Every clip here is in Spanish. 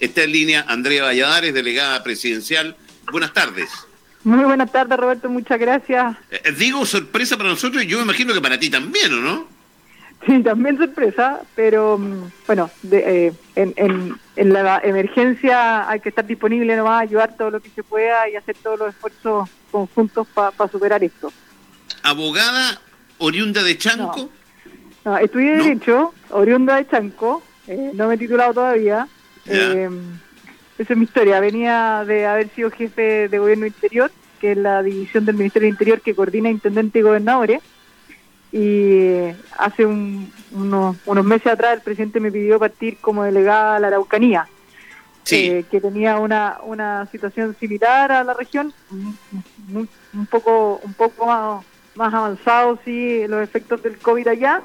Está en línea Andrea Valladares, delegada presidencial. Buenas tardes. Muy buenas tardes, Roberto, muchas gracias. Eh, digo sorpresa para nosotros y yo me imagino que para ti también, ¿o no? Sí, también sorpresa, pero mm, bueno, eh, en, en, la emergencia hay que estar disponible nomás, ayudar todo lo que se pueda y hacer todos los esfuerzos conjuntos para superar esto. ¿Abogada oriunda de Chanco? No, estudié Derecho, oriunda de Chanco, eh, no me he titulado todavía. Eh, esa es mi historia. Venía de haber sido jefe de gobierno interior, que es la división del Ministerio del Interior que coordina intendente y gobernadores. Y hace unos, meses atrás el presidente me pidió partir como delegada a la Araucanía, eh, que tenía una, una situación similar a la región, un, poco un poco más, más avanzado sí los efectos del COVID allá,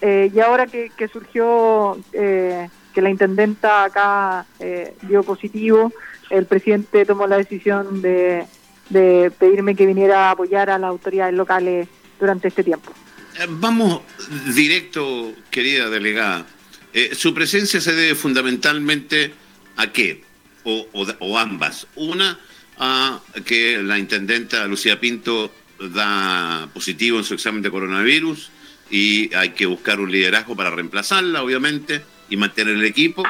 eh, y ahora que, surgió eh, que la intendenta acá eh, dio positivo, el presidente tomó la decisión de, pedirme que viniera a apoyar a las autoridades locales durante este tiempo. Vamos directo, querida delegada. su presencia se debe fundamentalmente a qué, o ambas. Una, a que la intendenta Lucía Pinto da positivo en su examen de coronavirus y hay que buscar un liderazgo para reemplazarla, obviamente, y mantener el equipo.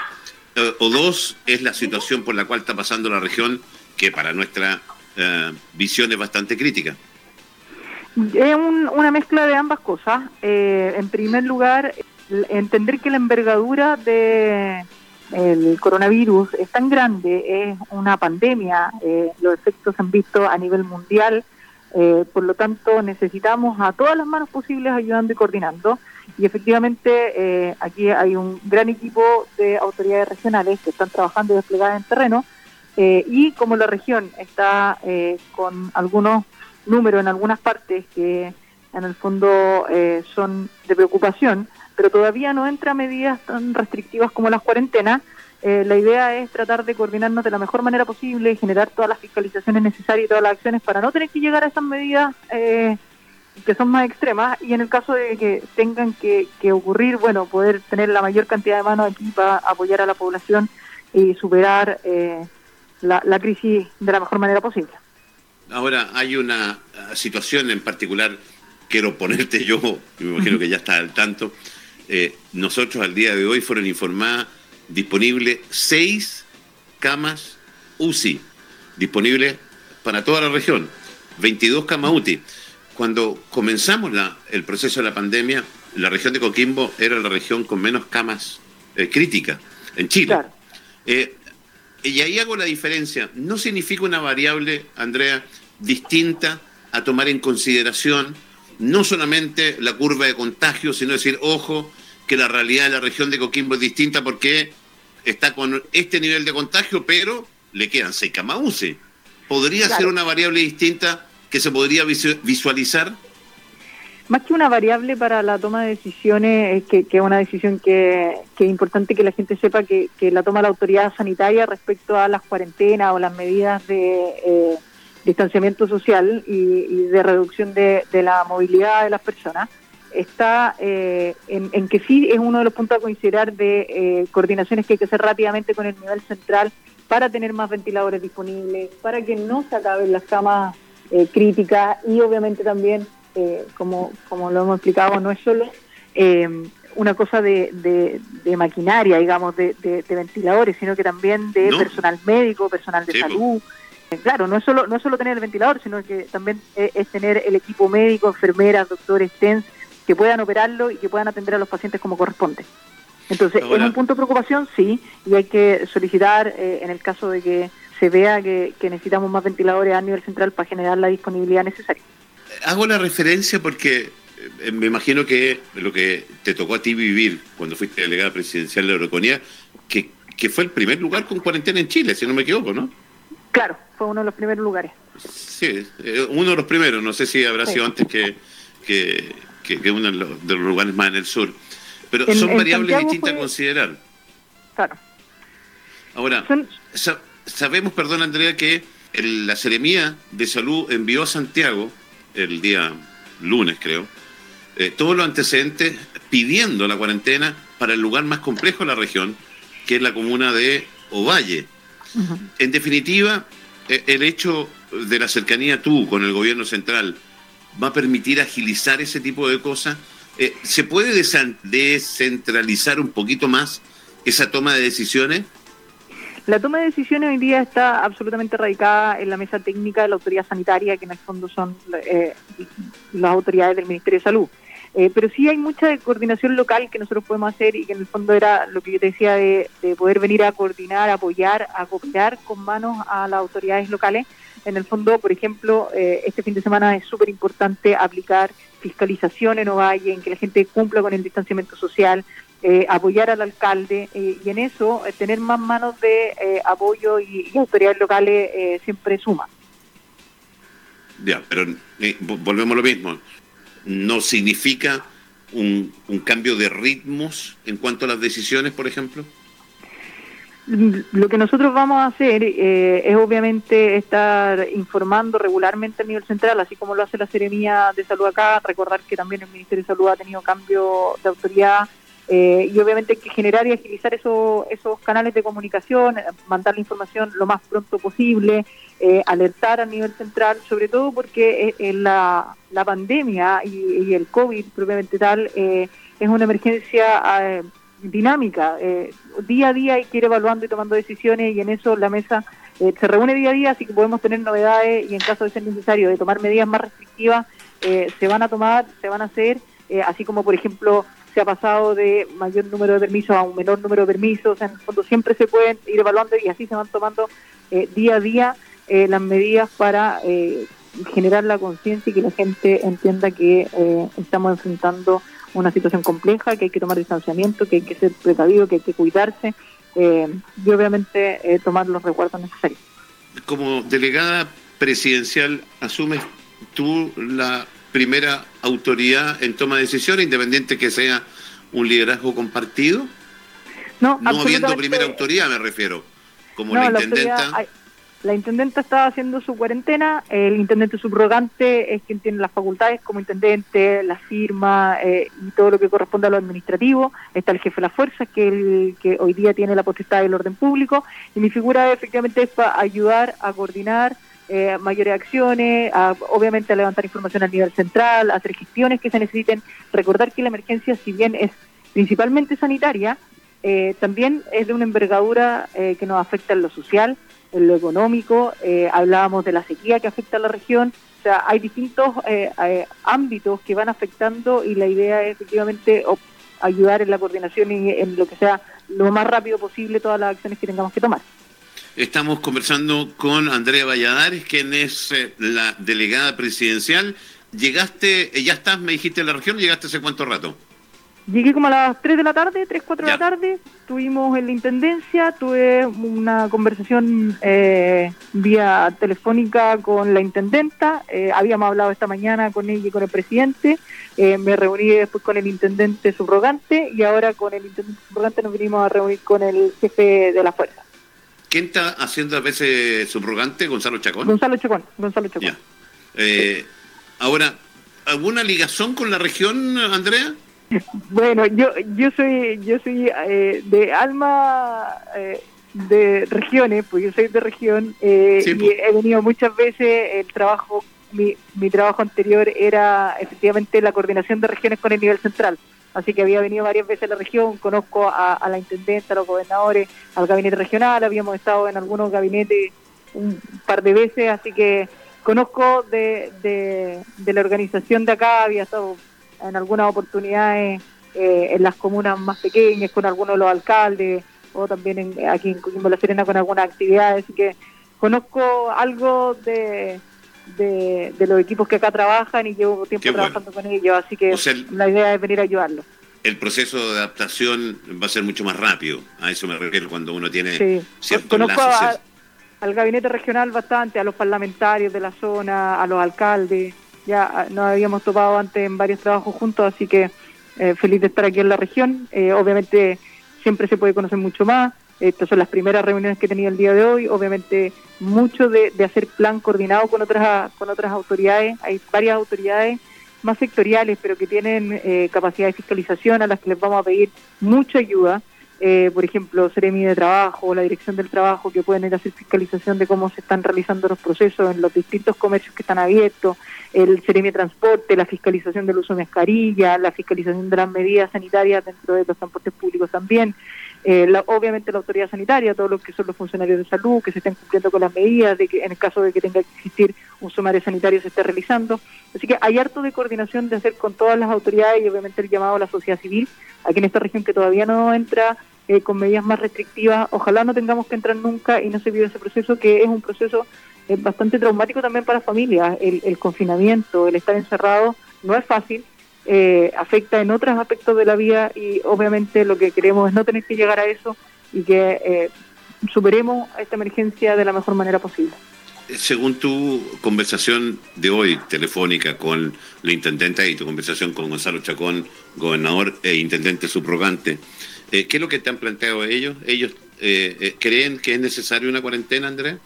Eh, o dos, es la situación por la cual está pasando la región, que para nuestra eh, visión es bastante crítica. Es una mezcla de ambas cosas. Eh, en primer lugar, entender que la envergadura de el coronavirus es tan grande, es una pandemia, los efectos se han visto a nivel mundial, por lo tanto, necesitamos a todas las manos posibles ayudando y coordinando. Y efectivamente, eh, aquí hay un gran equipo de autoridades regionales que están trabajando y desplegadas en terreno. Eh, y como la región está con algunos números en algunas partes que en el fondo son de preocupación, pero todavía no entra medidas tan restrictivas como las cuarentenas, eh, la idea es tratar de coordinarnos de la mejor manera posible, generar todas las fiscalizaciones necesarias y todas las acciones para no tener que llegar a esas medidas eh, que son más extremas y en el caso de que tengan que, ocurrir, bueno, poder tener la mayor cantidad de manos aquí para apoyar a la población y superar eh, la, la crisis de la mejor manera posible. Ahora, hay una situación en particular, quiero ponerte yo, me imagino que ya está al tanto, nosotros al día de hoy fueron informadas disponible seis camas UCI, disponibles para toda la región, 22 camas UCI. Cuando comenzamos la, el proceso de la pandemia, la región de Coquimbo era la región con menos camas eh, críticas en Chile. Eh, y ahí hago la diferencia. No significa una variable, Andrea, distinta a tomar en consideración no solamente la curva de contagio, sino decir, ojo, que la realidad de la región de Coquimbo es distinta porque está con este nivel de contagio, pero le quedan seis camas ¿Podría ser una variable distinta que se podría visualizar? Más que una variable para la toma de decisiones, es que, es una decisión que, es importante que la gente sepa que, la toma la autoridad sanitaria respecto a las cuarentenas o las medidas de eh, distanciamiento social y, de reducción de, la movilidad de las personas está eh, en, que sí es uno de los puntos a considerar de eh, coordinaciones que hay que hacer rápidamente con el nivel central para tener más ventiladores disponibles, para que no se acaben las camas eh, críticas y obviamente también, como, como lo hemos explicado, no es solo una cosa de, de, maquinaria, digamos, de, ventiladores, sino que también de personal médico, personal de salud. Claro, no es solo no es solo tener el ventilador, sino que también es, tener el equipo médico, enfermeras, doctores, TENS, que puedan operarlo y que puedan atender a los pacientes como corresponde. Entonces, ¿es un punto de preocupación? Sí, y hay que solicitar, eh, en el caso de que se vea que, necesitamos más ventiladores a nivel central para generar la disponibilidad necesaria. Hago la referencia porque eh, me imagino que lo que te tocó a ti vivir cuando fuiste delegada presidencial de la Euroconía, que, que fue el primer lugar con cuarentena en Chile, si no me equivoco, ¿no? Claro, fue uno de los primeros lugares. Sí, eh, uno de los primeros, no sé si habrá sido antes que, que, que, uno de los, lugares más en el sur. Pero son variables distintas a considerar. Claro. Ahora, sabemos, perdón Andrea, que la Seremía de Salud envió a Santiago el día lunes, creo, eh, todos los antecedentes pidiendo la cuarentena para el lugar más complejo de la región, que es la comuna de Ovalle. En definitiva, eh, el hecho de la cercanía tú con el gobierno central va a permitir agilizar ese tipo de cosas. Eh, ¿Se puede descentralizar un poquito más esa toma de decisiones? La toma de decisiones hoy día está absolutamente radicada en la mesa técnica de la autoridad sanitaria, que en el fondo son eh, las autoridades del Ministerio de Salud. Eh, pero sí hay mucha coordinación local que nosotros podemos hacer y que en el fondo era lo que yo te decía de, poder venir a coordinar, apoyar, a cooperar con manos a las autoridades locales. En el fondo, por ejemplo, eh, este fin de semana es súper importante aplicar fiscalización en Ovalle, en que la gente cumpla con el distanciamiento social, eh, apoyar al alcalde y en eso tener más manos de apoyo y, y, autoridades locales siempre suma. Ya, pero volvemos a lo mismo no significa un, cambio de ritmos en cuanto a las decisiones, por ejemplo? Lo que nosotros vamos a hacer eh, es obviamente estar informando regularmente a nivel central, así como lo hace la Seremía de Salud acá, recordar que también el Ministerio de Salud ha tenido cambio de autoridad eh, y obviamente hay que generar y agilizar esos canales de comunicación, mandar la información lo más pronto posible, eh, alertar a nivel central, sobre todo porque eh, la, la pandemia y, el COVID propiamente tal es una emergencia dinámica. día a día hay que ir evaluando y tomando decisiones y en eso la mesa se reúne día a día, así que podemos tener novedades y en caso de ser necesario de tomar medidas más restrictivas, se van a tomar, se van a hacer, así como por ejemplo se ha pasado de mayor número de permisos a un menor número de permisos, en el fondo siempre se pueden ir evaluando y así se van tomando eh, día a día eh, las medidas para eh, generar la conciencia y que la gente entienda que estamos enfrentando una situación compleja, que hay que tomar distanciamiento, que hay que ser precavido, que hay que cuidarse y obviamente tomar los recuerdos necesarios. Como delegada presidencial, ¿asumes tú la primera autoridad en toma de decisiones, independiente que sea un liderazgo compartido? No, no habiendo primera autoridad, me refiero, como la intendenta. La, intendenta está haciendo su cuarentena, el intendente subrogante es quien tiene las facultades como intendente, la firma eh, y todo lo que corresponde a lo administrativo. Está el jefe de la fuerza, que el que hoy día tiene la potestad del orden público, y mi figura efectivamente es para ayudar a coordinar eh, mayores acciones, obviamente a levantar información a nivel central, a hacer gestiones que se necesiten. Recordar que la emergencia, si bien es principalmente sanitaria, eh, también es de una envergadura eh, que nos afecta en lo social, en lo económico. Eh, hablábamos de la sequía que afecta a la región. O sea, hay distintos ámbitos que van afectando y la idea es efectivamente ayudar en la coordinación y en lo que sea lo más rápido posible todas las acciones que tengamos que tomar. Estamos conversando con Andrea Valladares, quien es eh, la delegada presidencial. Llegaste, eh, ya estás, me dijiste en la región, ¿llegaste hace cuánto rato? Llegué como a las 3 de la tarde, 3, 4 de la tarde, estuvimos en la Intendencia, tuve una conversación eh, vía telefónica con la Intendenta, habíamos hablado esta mañana con ella y con el presidente, me reuní después con el Intendente subrogante y ahora con el Intendente subrogante nos vinimos a reunir con el jefe de la Fuerza. ¿Quién está haciendo a veces subrogante? Gonzalo Chacón. Gonzalo Chacón, Gonzalo Chacón. Eh, ahora, ¿alguna ligación con la región, Andrea? Bueno, yo yo soy yo soy eh, de alma eh, de regiones, pues yo soy de región y pues. he venido muchas veces el trabajo mi, mi trabajo anterior era efectivamente la coordinación de regiones con el nivel central así que había venido varias veces a la región, conozco a, la intendenta, a los gobernadores, al gabinete regional, habíamos estado en algunos gabinetes un par de veces, así que conozco de, de, la organización de acá, había estado en algunas oportunidades eh, en las comunas más pequeñas con algunos de los alcaldes o también en, aquí en Coquimbo La Serena con algunas actividades, así que conozco algo de de, los equipos que acá trabajan y llevo tiempo trabajando con ellos, así que la idea es venir a ayudarlos. El proceso de adaptación va a ser mucho más rápido, a eso me refiero cuando uno tiene sí. ciertos Conozco al gabinete regional bastante, a los parlamentarios de la zona, a los alcaldes, ya nos habíamos topado antes en varios trabajos juntos, así que eh, feliz de estar aquí en la región. Eh, obviamente siempre se puede conocer mucho más, estas son las primeras reuniones que he tenido el día de hoy. Obviamente, mucho de, hacer plan coordinado con otras, con otras autoridades. Hay varias autoridades más sectoriales, pero que tienen eh, capacidad de fiscalización a las que les vamos a pedir mucha ayuda. eh, por ejemplo, Seremi de Trabajo, la Dirección del Trabajo, que pueden ir a hacer fiscalización de cómo se están realizando los procesos en los distintos comercios que están abiertos, el Seremi de Transporte, la fiscalización del uso de mascarilla, la fiscalización de las medidas sanitarias dentro de los transportes públicos también. Eh, obviamente la autoridad sanitaria, todos los que son los funcionarios de salud, que se estén cumpliendo con las medidas, de que en el caso de que tenga que existir un sumario sanitario se esté realizando. Así que hay harto de coordinación de hacer con todas las autoridades y obviamente el llamado a la sociedad civil, aquí en esta región que todavía no entra eh, con medidas más restrictivas, ojalá no tengamos que entrar nunca y no se vive ese proceso que es un proceso eh, bastante traumático también para familias, el, el confinamiento, el estar encerrado no es fácil, eh, afecta en otros aspectos de la vida y obviamente lo que queremos es no tener que llegar a eso y que eh, superemos esta emergencia de la mejor manera posible. Según tu conversación de hoy telefónica con la intendente y tu conversación con Gonzalo Chacón, gobernador e intendente subrogante, eh, ¿qué es lo que te han planteado ellos? ¿Ellos creen que es necesaria una cuarentena, Andrés?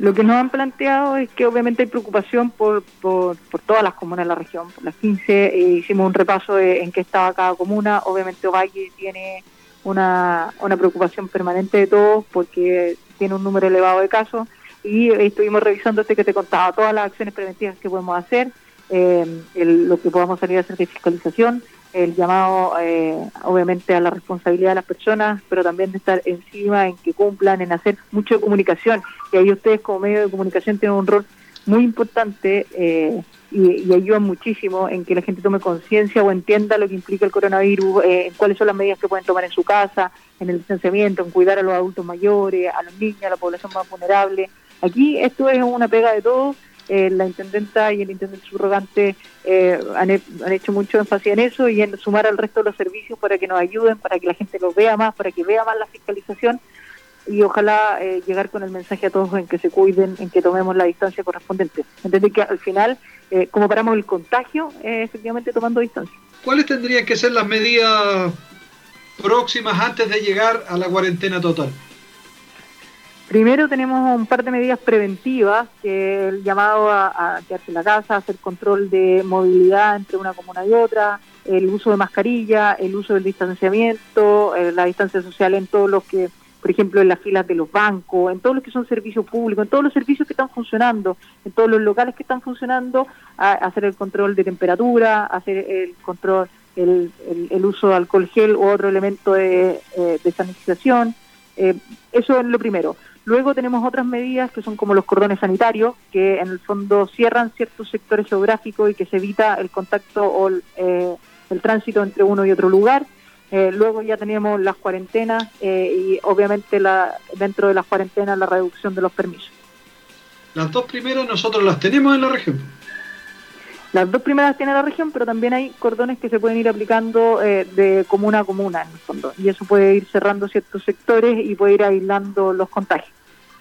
Lo que nos han planteado es que obviamente hay preocupación por, por, todas las comunas de la región, por las 15, eh, hicimos un repaso de en qué estaba cada comuna, obviamente Ovalle tiene una, una preocupación permanente de todos porque tiene un número elevado de casos. Y estuvimos revisando este que te contaba, todas las acciones preventivas que podemos hacer, eh, lo que podamos salir a hacer de fiscalización, el llamado eh, obviamente a la responsabilidad de las personas, pero también de estar encima en que cumplan, en hacer mucho comunicación. Y ahí ustedes como medio de comunicación tienen un rol muy importante eh, y, ayudan muchísimo en que la gente tome conciencia o entienda lo que implica el coronavirus, eh, en cuáles son las medidas que pueden tomar en su casa, en el distanciamiento, en cuidar a los adultos mayores, a los niños, a la población más vulnerable. Aquí esto es una pega de todos eh, la intendenta y el intendente subrogante eh, han, hecho mucho énfasis en eso y en sumar al resto de los servicios para que nos ayuden, para que la gente los vea más, para que vea más la fiscalización y ojalá eh, llegar con el mensaje a todos en que se cuiden, en que tomemos la distancia correspondiente. Entender que al final, como paramos el contagio, efectivamente tomando distancia. ¿Cuáles tendrían que ser las medidas próximas antes de llegar a la cuarentena total? Primero tenemos un par de medidas preventivas, que el llamado a, quedarse en la casa, hacer control de movilidad entre una comuna y otra, el uso de mascarilla, el uso del distanciamiento, eh, la distancia social en todos los que, por ejemplo, en las filas de los bancos, en todos los que son servicios públicos, en todos los servicios que están funcionando, en todos los locales que están funcionando, hacer el control de temperatura, hacer el control, el, uso de alcohol gel u otro elemento de, eh, de sanitización. Eh, eso es lo primero. Luego tenemos otras medidas que son como los cordones sanitarios, que en el fondo cierran ciertos sectores geográficos y que se evita el contacto o el, eh, tránsito entre uno y otro lugar. Eh, luego ya tenemos las cuarentenas eh, y obviamente la, dentro de las cuarentenas la reducción de los permisos. Las dos primeras nosotros las tenemos en la región. Las dos primeras tiene la región, pero también hay cordones que se pueden ir aplicando de comuna a comuna en el fondo. Y eso puede ir cerrando ciertos sectores y puede ir aislando los contagios.